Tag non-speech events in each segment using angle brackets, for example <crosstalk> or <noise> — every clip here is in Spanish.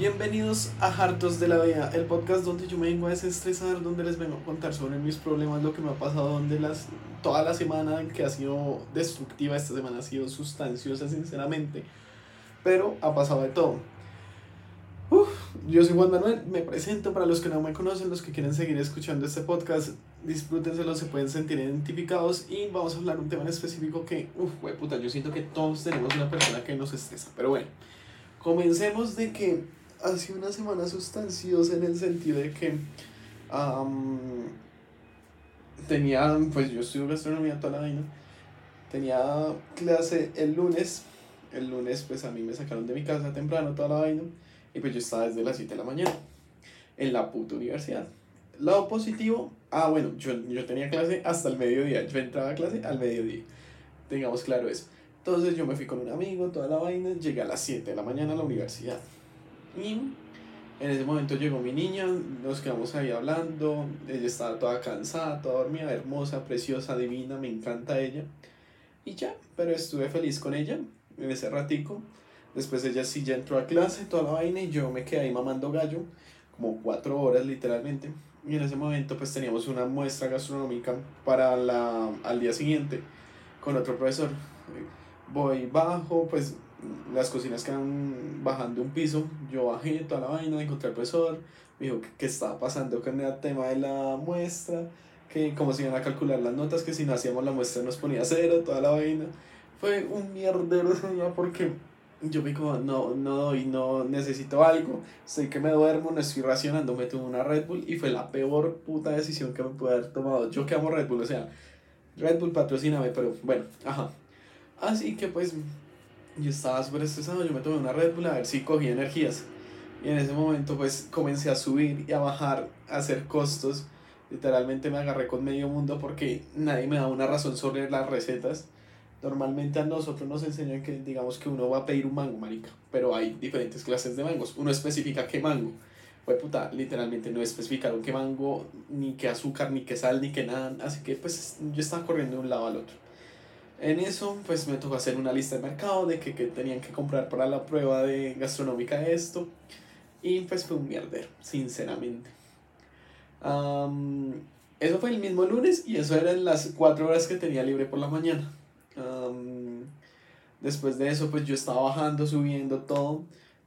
Bienvenidos a Hartos de la Vida, el podcast donde yo me vengo a desestresar, donde les vengo a contar sobre mis problemas, lo que me ha pasado, donde las, toda la semana que ha sido destructiva, esta semana ha sido sustanciosa, sinceramente, pero ha pasado de todo. Uf, yo soy Juan Manuel, me presento para los que no me conocen, los que quieren seguir escuchando este podcast, disfrútenselo, se pueden sentir identificados y vamos a hablar un tema en específico que, uff, puta, yo siento que todos tenemos una persona que nos estresa, pero bueno, comencemos de que ha una semana sustanciosa en el sentido de que tenía, pues yo estudio gastronomía toda la vaina, tenía clase el lunes, el lunes pues a mí me sacaron de mi casa temprano toda la vaina y pues yo estaba desde las 7 de la mañana en la puta universidad. Lado positivo, ah bueno, yo, yo tenía clase hasta el mediodía, yo entraba a clase al mediodía, tengamos claro eso. Entonces yo me fui con un amigo, toda la vaina, llegué a las 7 de la mañana a la universidad. Y en ese momento llegó mi niña, nos quedamos ahí hablando, ella estaba toda cansada, toda dormida, hermosa, preciosa, divina, me encanta ella. Y ya, pero estuve feliz con ella en ese ratico. Después ella sí ya entró a clase, toda la vaina, y yo me quedé ahí mamando gallo, como cuatro horas literalmente. Y en ese momento pues teníamos una muestra gastronómica para la, al día siguiente con otro profesor. Voy bajo, pues las cocinas quedan bajando un piso, yo bajé toda la vaina, encontré al profesor, me dijo que qué estaba pasando con el tema de la muestra, que cómo se iban a calcular las notas, que si no hacíamos la muestra nos ponía cero, toda la vaina. Fue un mierdero ese día porque yo me como, no, no doy, no necesito algo, sé que me duermo, no estoy racionando, me tuve una Red Bull y fue la peor puta decisión que me pude haber tomado. Yo que amo Red Bull, o sea, Red Bull patrocíname, pero bueno, ajá. Así que pues yo estaba súper estresado, yo me tomé una Red Bull a ver si cogía energías. Y en ese momento pues comencé a subir y a bajar, a hacer costos. Literalmente me agarré con medio mundo porque nadie me da una razón sobre las recetas. Normalmente a nosotros nos enseñan que digamos que uno va a pedir un mango, marica. Pero hay diferentes clases de mangos. Uno especifica qué mango. Fue puta, literalmente no especificaron qué mango, ni qué azúcar, ni qué sal, ni qué nada. Así que pues yo estaba corriendo de un lado al otro. En eso, pues me tocó hacer una lista de mercado de que, que tenían que comprar para la prueba de gastronómica esto. Y pues fue un mierdero, sinceramente. eso fue el mismo lunes y eso eran las cuatro horas que tenía libre por la mañana. después de eso, pues yo estaba bajando, subiendo todo.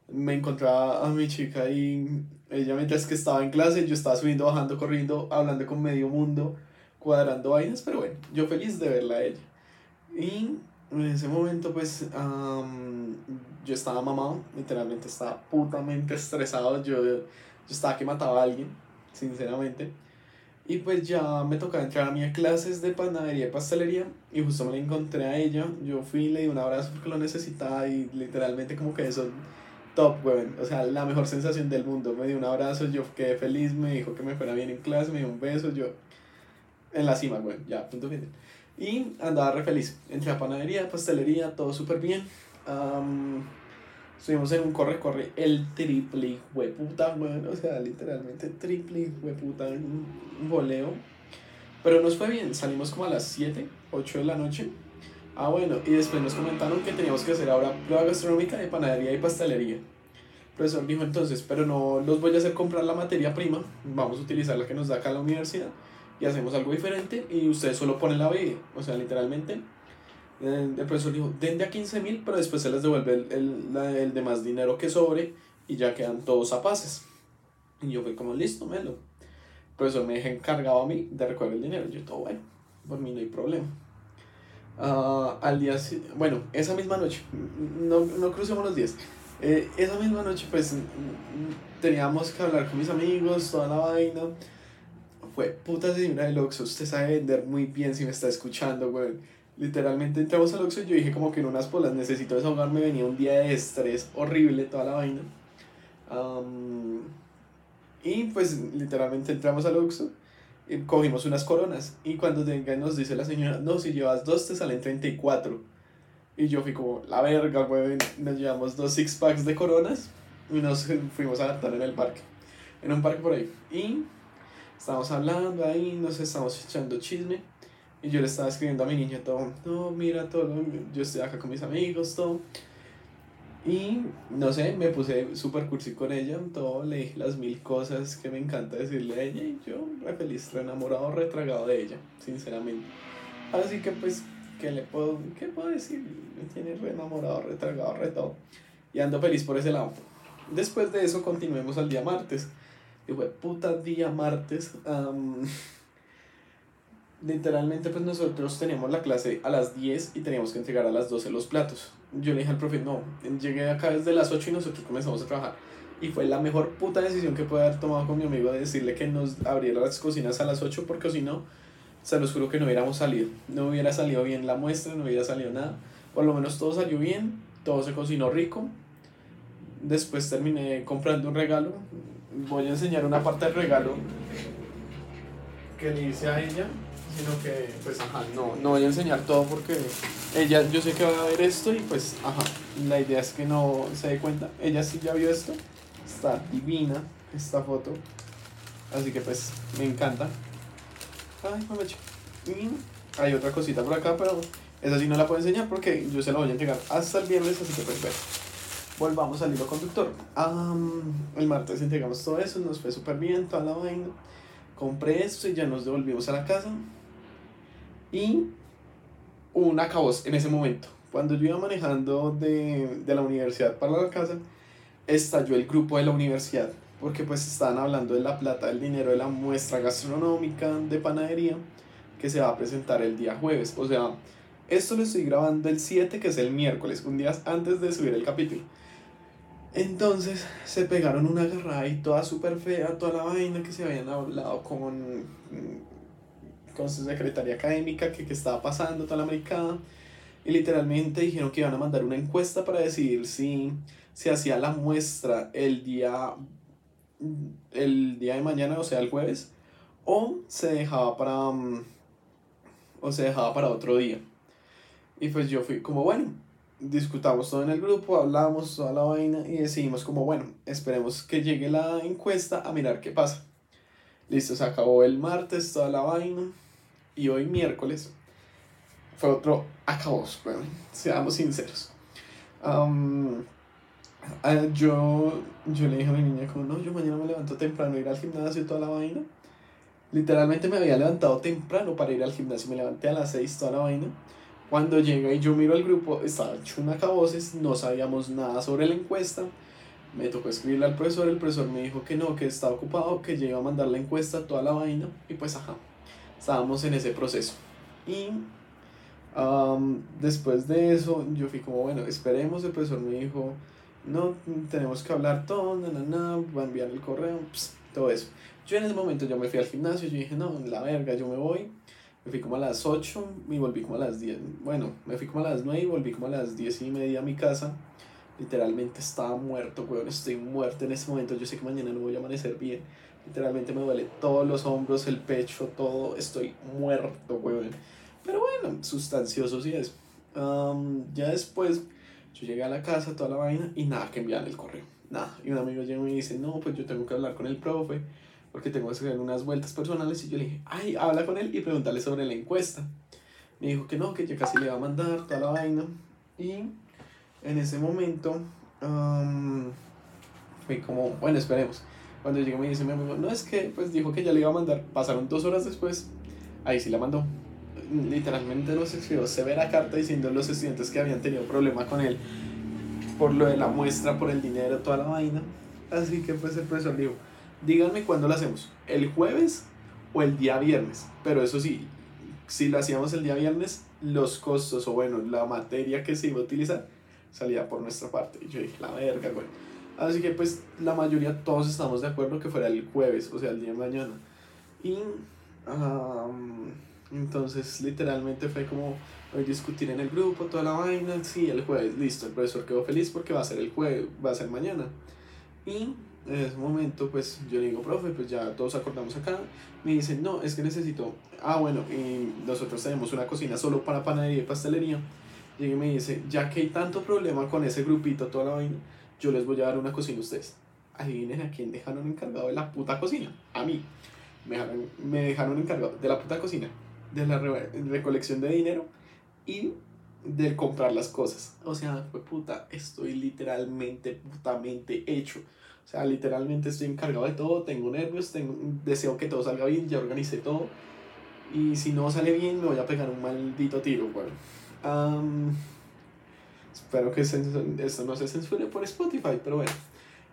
Me encontraba a mi chica y ella mientras que estaba en clase, yo estaba subiendo, bajando, corriendo, hablando con medio mundo, cuadrando vainas, pero bueno, yo feliz de verla a ella. Y en ese momento, pues, yo estaba mamado, literalmente estaba putamente estresado. Yo, yo estaba que mataba a alguien, sinceramente. Y pues ya me tocaba entrar a mis clases de panadería y pastelería. Y justo me la encontré a ella. Yo fui, le di un abrazo porque lo necesitaba. Y literalmente, como que eso, top, weón. O sea, la mejor sensación del mundo. Me dio un abrazo, yo quedé feliz. Me dijo que me fuera bien en clase, me dio un beso. Yo, en la cima, weón. Ya, punto final. Y andaba re feliz. Entré a panadería, pastelería, todo súper bien. estuvimos en un corre-corre, el triple hueputa, bueno, o sea, literalmente triple hueputa, un, un voleo. Pero nos fue bien, salimos como a las 7, 8 de la noche. Ah, bueno, y después nos comentaron que teníamos que hacer ahora prueba gastronómica de panadería y pastelería. El profesor dijo entonces, pero no los voy a hacer comprar la materia prima, vamos a utilizar la que nos da acá la universidad y hacemos algo diferente y ustedes solo ponen la bebida. O sea, literalmente, el, profesor dijo, den de a 15 mil, pero después se les devuelve el, el, el demás dinero que sobre y ya quedan todos a pases. Y yo fui como, listo, melo. El profesor me dejó encargado a mí de recoger el dinero. Yo, todo bueno, por mí no hay problema. Uh, al día, bueno, esa misma noche, no, no crucemos los días. Eh, esa misma noche, pues, teníamos que hablar con mis amigos, toda la vaina fue puta señora del Oxxo, usted sabe vender muy bien si me está escuchando, güey. Literalmente entramos al Oxxo y yo dije como que en unas polas necesito desahogarme, venía un día de estrés horrible, toda la vaina. y pues literalmente entramos al Oxxo y cogimos unas coronas y cuando venga nos dice la señora, no, si llevas dos te salen 34. Y yo fui como, la verga, güey, nos llevamos dos six packs de coronas y nos fuimos a adaptar en el parque, en un parque por ahí. Y Estamos hablando ahí, nos estamos echando chisme. Y yo le estaba escribiendo a mi niño todo, no, mira todo, yo estoy acá con mis amigos, todo. Y no sé, me puse súper cursi con ella, todo, le dije las mil cosas que me encanta decirle a ella y yo re feliz, re enamorado, retragado de ella, sinceramente. Así que pues, ¿qué le puedo, qué puedo decir? Me tiene re enamorado, retragado, re todo. Y ando feliz por ese lado. Después de eso continuemos al día martes. Y fue puta día martes. literalmente pues nosotros teníamos la clase a las 10 y teníamos que entregar a las 12 los platos. Yo le dije al profe, no, llegué acá desde las 8 y nosotros comenzamos a trabajar. Y fue la mejor puta decisión que pude haber tomado con mi amigo de decirle que nos abriera las cocinas a las 8 porque si no, se los juro que no hubiéramos salido. No hubiera salido bien la muestra, no hubiera salido nada. Por lo menos todo salió bien, todo se cocinó rico. Después terminé comprando un regalo. Voy a enseñar una parte del regalo que le hice a ella sino que pues ajá, no, no voy a enseñar todo porque ella, yo sé que va a ver esto y pues ajá, la idea es que no se dé cuenta, ella sí ya vio esto, está divina esta foto, así que pues me encanta. Ay, Y hay otra cosita por acá, pero esa sí no la puedo enseñar porque yo se la voy a entregar hasta el viernes, así que pues ver. Volvamos al hilo conductor. el martes entregamos todo eso, nos fue súper bien, toda la vaina. Compré esto y ya nos devolvimos a la casa. Y un acabos en ese momento. Cuando yo iba manejando de, de, la universidad para la casa, estalló el grupo de la universidad, porque pues estaban hablando de la plata, del dinero de la muestra gastronómica de panadería que se va a presentar el día jueves. O sea, esto lo estoy grabando el 7, que es el miércoles, un día antes de subir el capítulo. Entonces se pegaron una agarrada y toda súper fea, toda la vaina que se habían hablado con con su secretaria académica que, que estaba pasando toda la americana y literalmente dijeron que iban a mandar una encuesta para decidir si se hacía la muestra el día el día de mañana, o sea, el jueves, o se dejaba para mm, o se dejaba para otro día. Y pues yo fui como, bueno, discutamos todo en el grupo, hablamos toda la vaina y decidimos como, bueno, esperemos que llegue la encuesta a mirar qué pasa. Listo, se acabó el martes toda la vaina y hoy miércoles fue otro acabos, bueno, seamos sinceros. yo, yo le dije a mi niña como, no, yo mañana me levanto temprano, ir al gimnasio toda la vaina. Literalmente me había levantado temprano para ir al gimnasio, me levanté a las 6 toda la vaina. Cuando llega y yo miro al grupo, estaba hecho no sabíamos nada sobre la encuesta. Me tocó escribirle al profesor, el profesor me dijo que no, que estaba ocupado, que ya iba a mandar la encuesta, toda la vaina, y pues ajá, estábamos en ese proceso. Y después de eso, yo fui como, bueno, esperemos, el profesor me dijo, no, tenemos que hablar todo, na, na, va a enviar el correo, todo eso. Yo en ese momento yo me fui al gimnasio, yo dije, no, la verga, yo me voy. Me fui como a las 8 y volví como a las 10. Bueno, me fui como a las 9 y volví como a las 10 y media a mi casa. Literalmente estaba muerto, weón. Estoy muerto en ese momento. Yo sé que mañana no voy a amanecer bien. Literalmente me duele todos los hombros, el pecho, todo. Estoy muerto, weón. Pero bueno, sustancioso sí es. ya después, yo llegué a la casa, toda la vaina, y nada que enviar el correo. Nada. Y un amigo llega y me dice, no, pues yo tengo que hablar con el profe, porque tengo que hacer unas vueltas personales. Y yo le dije, ay, habla con él y pregúntale sobre la encuesta. Me dijo que no, que ya casi le va a mandar toda la vaina. Y en ese momento, fui como, bueno, esperemos. Cuando llegué me dice mi amigo, no es que, pues dijo que ya le iba a mandar. Pasaron dos horas después, ahí sí la mandó. Literalmente nos escribió severa carta diciendo a los estudiantes que habían tenido problema con él por lo de la muestra, por el dinero, toda la vaina. Así que pues el profesor dijo, díganme cuándo lo hacemos, el jueves o el día viernes. Pero eso sí, si lo hacíamos el día viernes, los costos o bueno, la materia que se iba a utilizar salía por nuestra parte. Y yo dije, la verga, güey. Así que pues la mayoría todos estamos de acuerdo que fuera el jueves, o sea, el día de mañana. Y entonces literalmente fue como hoy discutir en el grupo toda la vaina, sí, el jueves, listo, el profesor quedó feliz porque va a ser el jueves, va a ser mañana. Y en ese momento pues yo le digo, profe, pues ya todos acordamos acá. Me dicen, no, es que necesito, ah bueno, y nosotros tenemos una cocina solo para panadería y pastelería. Y me dice, ya que hay tanto problema con ese grupito, toda la vaina, yo les voy a dar una cocina a ustedes. Adivinen a quién dejaron encargado de la puta cocina. A mí. Me dejaron, me dejaron encargado de la puta cocina, de la recolección de dinero y del comprar las cosas. O sea, fue puta, estoy literalmente, putamente hecho. O sea, literalmente estoy encargado de todo, tengo nervios, tengo, deseo que todo salga bien, ya organicé todo. Y si no sale bien, me voy a pegar un maldito tiro, bueno. espero que esto no se censure por Spotify, pero bueno.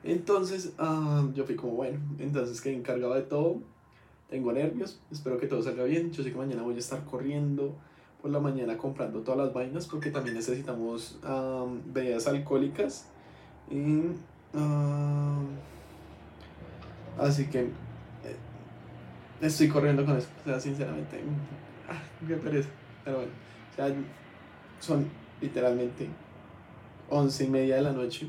Entonces, yo fui como, bueno, entonces que encargado de todo, tengo nervios, espero que todo salga bien. Yo sé que mañana voy a estar corriendo por la mañana comprando todas las vainas porque también necesitamos bebidas alcohólicas. Y, así que eh, estoy corriendo con eso. O sea, sinceramente, ah, qué pereza. Pero bueno, o sea, son literalmente once y media de la noche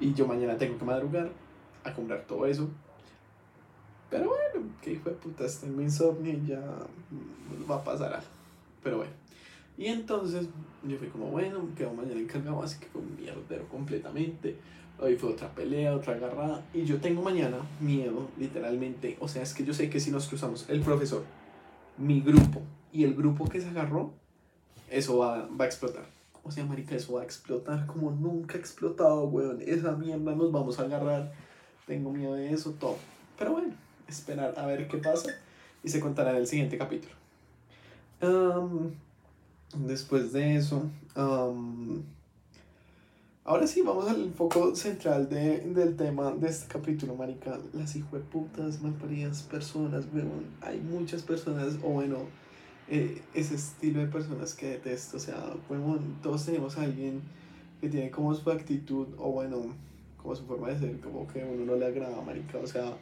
y yo mañana tengo que madrugar a comprar todo eso. Pero bueno, que hijo de puta, tengo insomnio y ya va a pasar. Pero bueno. Y entonces yo fui como, bueno, quedo mañana encargado, así que fue mierdero completamente. Hoy fue otra pelea, otra agarrada. Y yo tengo mañana miedo, literalmente. O sea, es que yo sé que si nos cruzamos el profesor, mi grupo y el grupo que se agarró, eso va, va a explotar. O sea, marica, eso va a explotar como nunca ha explotado, weón. Esa mierda nos vamos a agarrar. Tengo miedo de eso, todo. Pero bueno, esperar a ver qué pasa y se contará en el siguiente capítulo. Después de eso, ahora sí, vamos al foco central de, del tema de este capítulo, marica. Las hijueputas, malparidas personas, weón. Hay muchas personas, o bueno eh, ese estilo de personas que detesto. O sea, bueno, todos tenemos a alguien que tiene como su actitud, o bueno, como su forma de ser, como que uno no le agrada, marica. O sea,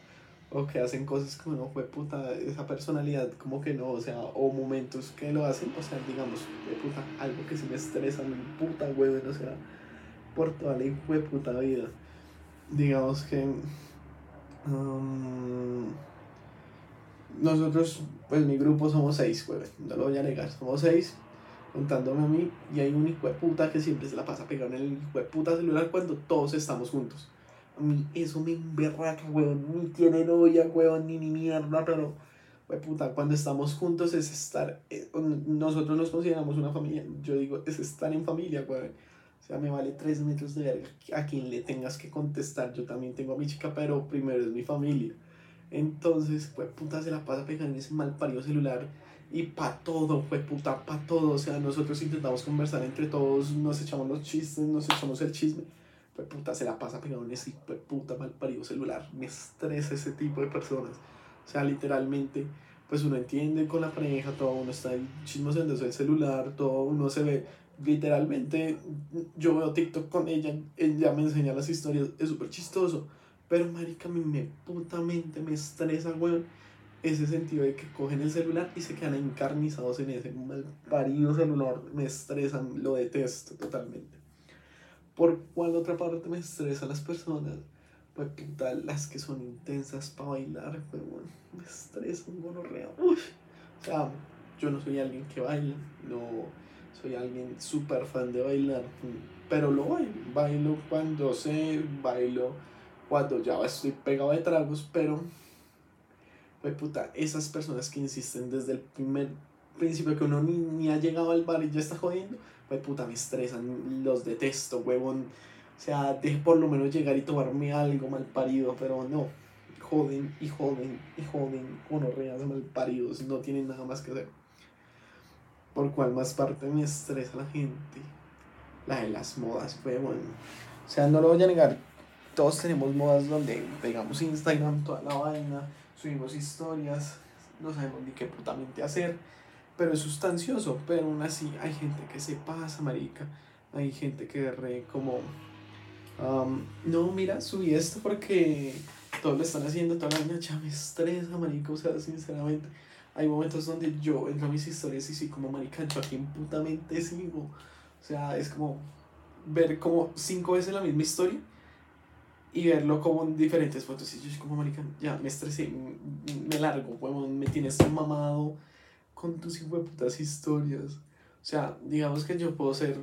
o que hacen cosas como no fue puta, esa personalidad, como que no, o sea, o momentos que lo hacen, o sea, digamos, de puta, algo que sí me estresa, mi puta huevo, o sea, por toda la de puta vida. Digamos que. Um, nosotros, pues mi grupo somos seis, güey, no lo voy a negar, somos seis, contándome a mí, y hay un hijo de puta que siempre se la pasa pegado en el hijo de puta celular cuando todos estamos juntos. A mí eso me emberraca, weón, ni tiene novia, weón, ni ni mierda, pero, güey, puta, cuando estamos juntos es estar, eh, nosotros nos consideramos una familia, yo digo, es estar en familia, weón. O sea, me vale tres metros de verga a quien le tengas que contestar. Yo también tengo a mi chica, pero primero es mi familia. Entonces, fue puta, se la pasa pegando en ese mal parido celular. Y pa' todo, fue puta, pa' todo. O sea, nosotros intentamos conversar entre todos, nos echamos los chistes, nos echamos el chisme. Fue puta, se la pasa pegando en ese fue puta mal parido celular. Me estresa ese tipo de personas. O sea, literalmente, pues uno entiende con la pareja, todo uno está chismoseando el celular, todo uno se ve. Literalmente, yo veo TikTok con ella, ella me enseña las historias, es súper chistoso pero, marica, mí me putamente me estresa, weón, ese sentido de que cogen el celular y se quedan encarnizados en ese mal parido celular. Me estresan, lo detesto totalmente. ¿Por cuál otra parte me estresan las personas? Pues puta, las que son intensas para bailar, weón, me estresan, gonorrea. O sea, yo no soy alguien que baila, no soy alguien súper fan de bailar, pero lo bailo, bailo cuando sé, bailo cuando ya estoy pegado de tragos, pero, pues puta, esas personas que insisten desde el primer principio que uno ni, ni ha llegado al bar y ya está jodiendo, pues puta, me estresan, los detesto, huevón. O sea, deje por lo menos llegar y tomarme algo mal parido, pero no. Joden y joden y joden, reas mal paridos, no tienen nada más que hacer. Por cual más parte me estresa la gente. La de las modas, huevón. O sea, no lo voy a negar, todos tenemos modas donde pegamos Instagram, toda la vaina, subimos historias, no sabemos ni qué putamente hacer, pero es sustancioso, pero aún así hay gente que se pasa, marica, hay gente que re como, no, mira, subí esto porque todos lo están haciendo, toda la vaina ya me estresa, marica, o sea, sinceramente, hay momentos donde yo entro a mis historias y soy como, marica, yo aquí putamente sigo, o sea, es como ver como cinco veces la misma historia, y verlo como en diferentes fotos. Y yo como, marica, ya me estresé, me largo, me tienes mamado con tus putas historias. O sea, digamos que yo puedo ser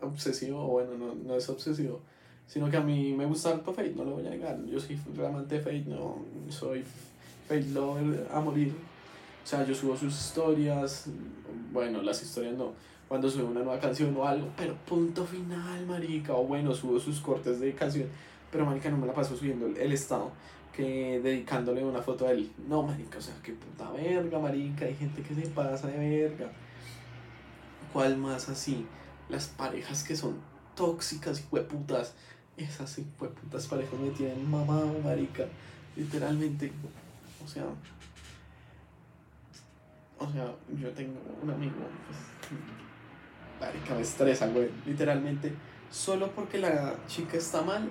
obsesivo, bueno, no, no es obsesivo, sino que a mí me gusta harto Fate, no lo voy a negar. Yo soy realmente Fate, no soy Fate lover a morir. O sea, yo subo sus historias, bueno, las historias no, cuando sube una nueva canción o algo, pero punto final, marica, o bueno, subo sus cortes de canción, pero marica no me la paso subiendo el, estado, que dedicándole una foto a él, no, marica, o sea, qué puta verga, marica, hay gente que se pasa de verga, ¿cuál más así? Las parejas que son tóxicas y hueputas, esas hueputas parejas me tienen mamado, marica, literalmente, o sea, o sea, yo tengo un amigo, pues, marica, me estresa, güey. Literalmente, solo porque la chica está mal,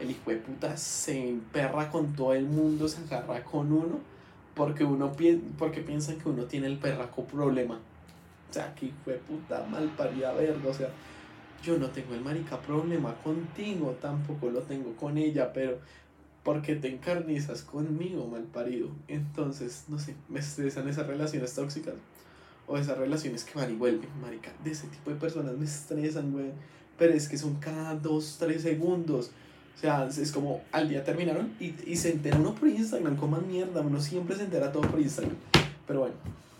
el hijo de puta se emperra con todo el mundo, se agarra con uno, porque uno porque piensa que uno tiene el perraco problema. O sea, que hijo de puta mal parida verga, o sea, yo no tengo el marica problema contigo, tampoco lo tengo con ella, pero porque te encarnizas conmigo, mal parido. Entonces, no sé, me estresan esas relaciones tóxicas o esas relaciones que van y vuelven, marica. De ese tipo de personas me estresan, güey. Pero es que son cada dos, tres segundos. O sea, es como al día terminaron y, y se entera uno por Instagram, coman mierda, uno siempre se entera todo por Instagram. Pero bueno,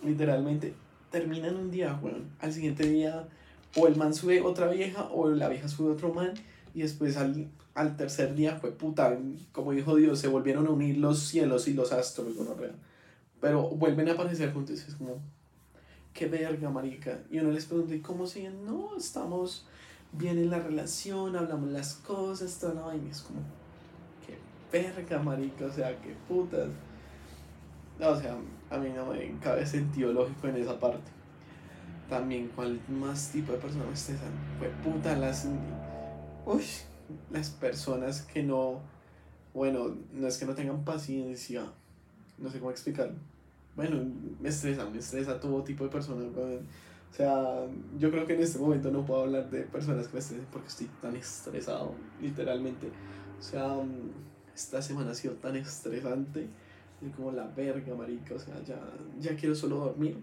literalmente terminan un día, güey. Al siguiente día, o el man sube otra vieja, o la vieja sube otro man, y después al, al tercer día fue puta, como dijo Dios, se volvieron a unir los cielos y los astros, Pero vuelven a aparecer juntos, es como, qué verga, marica. Y uno les pregunta, ¿y cómo siguen? No, estamos bien en la relación, hablamos las cosas, toda la vaina. Es como, qué verga, marica, o sea, qué putas. o sea, a mí no me cabe sentido lógico en esa parte. También, ¿cuál más tipo de personas estresan? Fue puta las. Uy, las personas que no. Bueno, no es que no tengan paciencia. No sé cómo explicarlo bueno, me estresa, me estresa todo tipo de personas, O sea, yo creo que en este momento no puedo hablar de personas que me estresen porque estoy tan estresado, literalmente. O sea, esta semana ha sido tan estresante, como la verga, marica. O sea, ya, ya quiero solo dormir,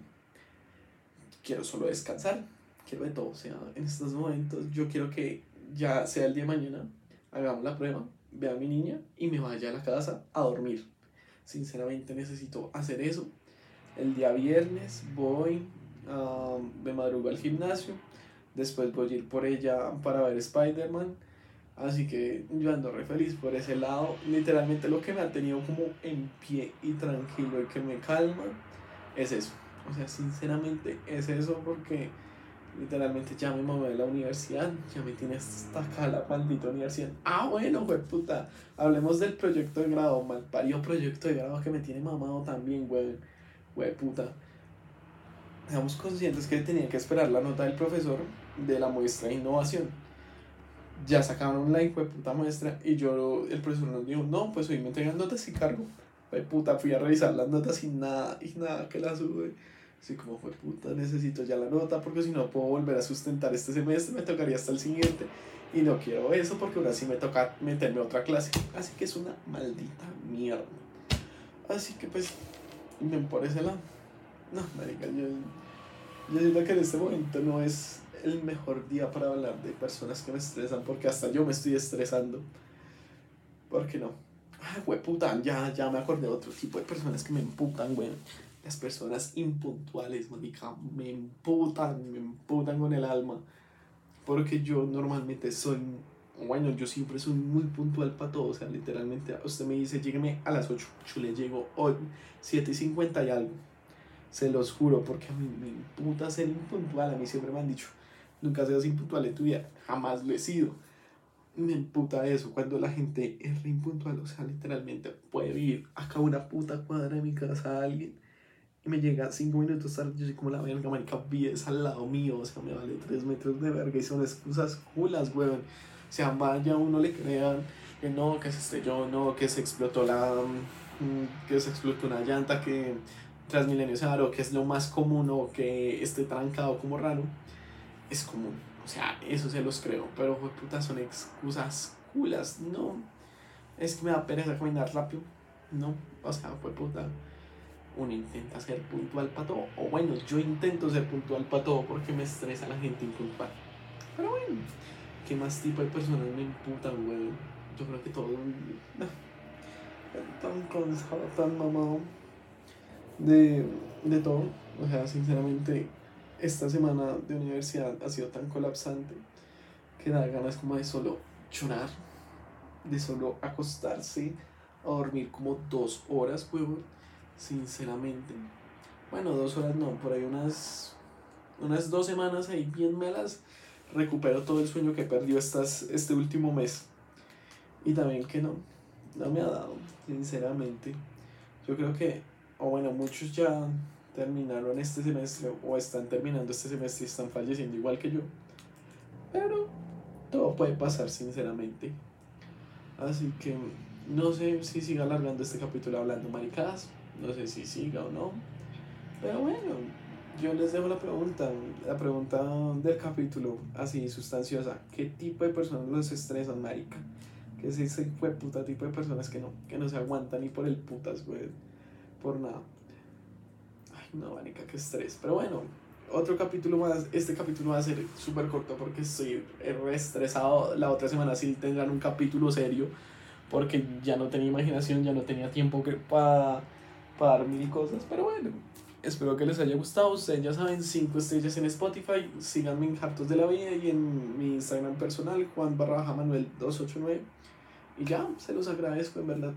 quiero solo descansar, quiero de todo. O sea, en estos momentos yo quiero que ya sea el día de mañana, hagamos la prueba, vea a mi niña y me vaya a la casa a dormir. Sinceramente necesito hacer eso el día viernes voy, uh, me madrugo al gimnasio, después voy a ir por ella para ver Spider-Man. Así que yo ando re feliz por ese lado. Literalmente lo que me ha tenido como en pie y tranquilo y que me calma es eso. O sea, sinceramente es eso porque literalmente ya me mamé de la universidad, ya me tiene hasta acá la maldita universidad. Ah, bueno, güey, puta. Hablemos del proyecto de grado, mal parido proyecto de grado que me tiene mamado también, güey güey puta, seamos conscientes que tenía que esperar la nota del profesor de la muestra de innovación. Ya sacaron la hijo de puta muestra y yo, el profesor nos dijo, no, pues hoy me entregan notas y cargo. Puta, fui a revisar las notas y nada, y nada que las sube. Así como fue puta, necesito ya la nota porque si no puedo volver a sustentar este semestre, me tocaría hasta el siguiente. Y no quiero eso porque ahora sí me toca meterme a otra clase. Así que es una maldita mierda. Así que pues y por ese lado. No, marica, yo, yo siento que en este momento no es el mejor día para hablar de personas que me estresan, porque hasta yo me estoy estresando. ¿Por qué no? Ah, puta, ya, ya me acordé de otro tipo de personas que me emputan, güey. Las personas impuntuales, marica, me emputan, me emputan con el alma. Porque yo normalmente soy bueno, yo siempre soy muy puntual para todo, o sea, literalmente usted me dice, llégueme a las 8, yo le llego hoy, 7 y 50 y algo, se los juro, porque a mí me imputa ser impuntual, a mí siempre me han dicho, nunca seas impuntual en tu vida, jamás lo he sido, me imputa eso, cuando la gente es re impuntual, o sea, literalmente puede ir acá una puta cuadra de mi casa a alguien, y me llega 5 minutos tarde, yo soy como la verga, marica, vives al lado mío, o sea, me vale 3 metros de verga, y son excusas culas, weón, sea, vaya uno le crean que no, que se estrelló, no, que se explotó la, mm, que se explotó una llanta, que Transmilenio se o que es lo más común o que esté trancado como raro, es común. O sea, eso se los creo, pero puta, son excusas culas, no. Es que me da pereza caminar rápido, no. O sea, fue puta. Uno intenta ser puntual para todo, o bueno, yo intento ser puntual para todo porque me estresa la gente impuntual. Pero bueno. ¿Qué más tipo de personas me imputan, güey? Yo creo que todo. Tan cansado, <laughs> tan mamado de, de todo. O sea, sinceramente, esta semana de universidad ha sido tan colapsante que da ganas como de solo llorar, de solo acostarse a dormir como dos horas, huevón, sinceramente. Bueno, dos horas no, por ahí unas, unas dos semanas ahí bien malas recupero todo el sueño que perdió estas, este último mes. Y también que no, no me ha dado, sinceramente. Yo creo que, o bueno, muchos ya terminaron este semestre o están terminando este semestre y están falleciendo igual que yo. Pero todo puede pasar, sinceramente. Así que no sé si siga alargando este capítulo hablando maricadas. No sé si siga o no. Pero bueno, yo les dejo la pregunta, la pregunta del capítulo, así sustanciosa. ¿Qué tipo de personas los estresan, marica? Que es ese puta tipo de personas que no, que no se aguantan ni por el putas, güey. Por nada. Ay, no, marica, qué estrés. Pero bueno, otro capítulo más. Este capítulo va a ser súper corto porque estoy re estresado. La otra semana sí tendrán un capítulo serio. Porque ya no tenía imaginación, ya no tenía tiempo para, para dar mil cosas. Pero bueno, Espero que les haya gustado. Ustedes ya saben, 5 estrellas en Spotify. Síganme en Hartos de la Vida y en mi Instagram personal, Juan barra Manuel 289. Y ya, se los agradezco en verdad.